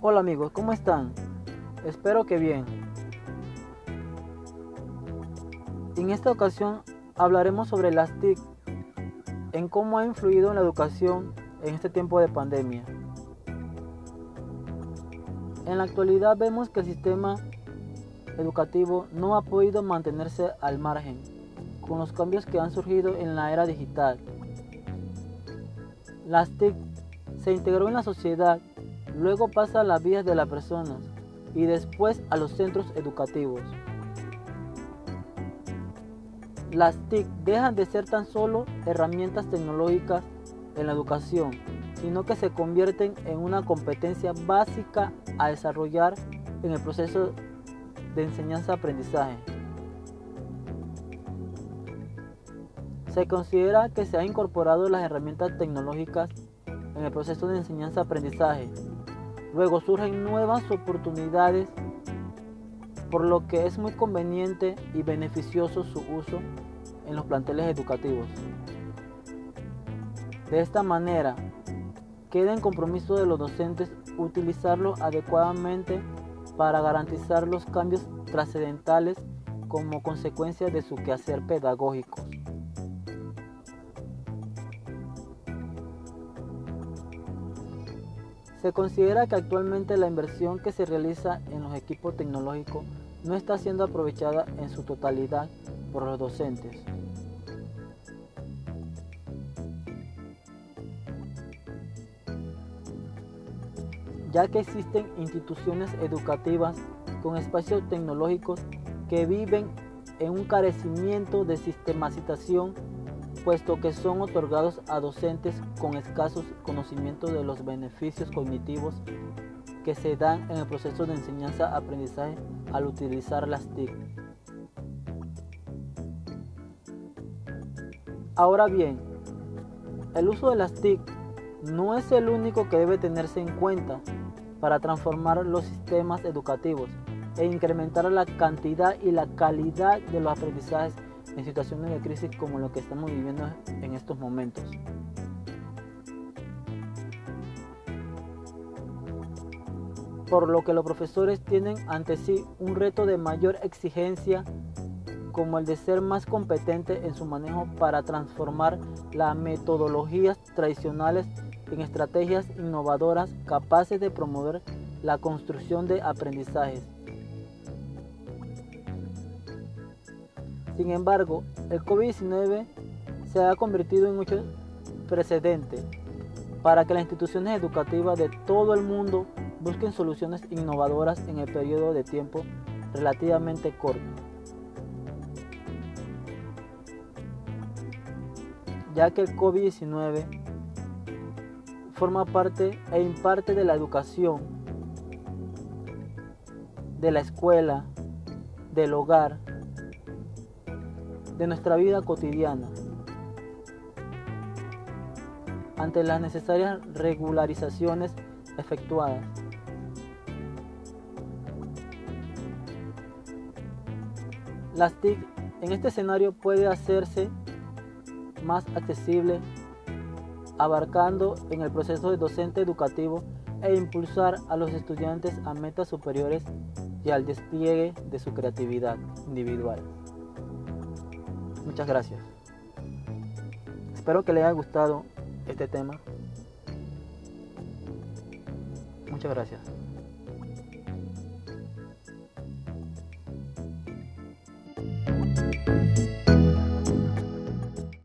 Hola amigos, ¿cómo están? Espero que bien. En esta ocasión hablaremos sobre las TIC, en cómo ha influido en la educación en este tiempo de pandemia. En la actualidad vemos que el sistema educativo no ha podido mantenerse al margen con los cambios que han surgido en la era digital. Las TIC se integró en la sociedad, luego pasa a las vías de las personas y después a los centros educativos. Las TIC dejan de ser tan solo herramientas tecnológicas en la educación, sino que se convierten en una competencia básica a desarrollar en el proceso de enseñanza-aprendizaje. Se considera que se han incorporado las herramientas tecnológicas en el proceso de enseñanza-aprendizaje. Luego surgen nuevas oportunidades, por lo que es muy conveniente y beneficioso su uso en los planteles educativos. De esta manera, queda en compromiso de los docentes utilizarlo adecuadamente para garantizar los cambios trascendentales como consecuencia de su quehacer pedagógico. Se considera que actualmente la inversión que se realiza en los equipos tecnológicos no está siendo aprovechada en su totalidad por los docentes. ya que existen instituciones educativas con espacios tecnológicos que viven en un carecimiento de sistematización, puesto que son otorgados a docentes con escasos conocimientos de los beneficios cognitivos que se dan en el proceso de enseñanza-aprendizaje al utilizar las TIC. Ahora bien, el uso de las TIC no es el único que debe tenerse en cuenta para transformar los sistemas educativos e incrementar la cantidad y la calidad de los aprendizajes en situaciones de crisis como lo que estamos viviendo en estos momentos. Por lo que los profesores tienen ante sí un reto de mayor exigencia como el de ser más competente en su manejo para transformar las metodologías tradicionales en estrategias innovadoras capaces de promover la construcción de aprendizajes. Sin embargo, el COVID-19 se ha convertido en un precedente para que las instituciones educativas de todo el mundo busquen soluciones innovadoras en el periodo de tiempo relativamente corto. Ya que el COVID-19 forma parte e imparte de la educación, de la escuela, del hogar, de nuestra vida cotidiana. Ante las necesarias regularizaciones efectuadas. Las TIC en este escenario puede hacerse más accesible abarcando en el proceso de docente educativo e impulsar a los estudiantes a metas superiores y al despliegue de su creatividad individual. Muchas gracias. Espero que les haya gustado este tema. Muchas gracias.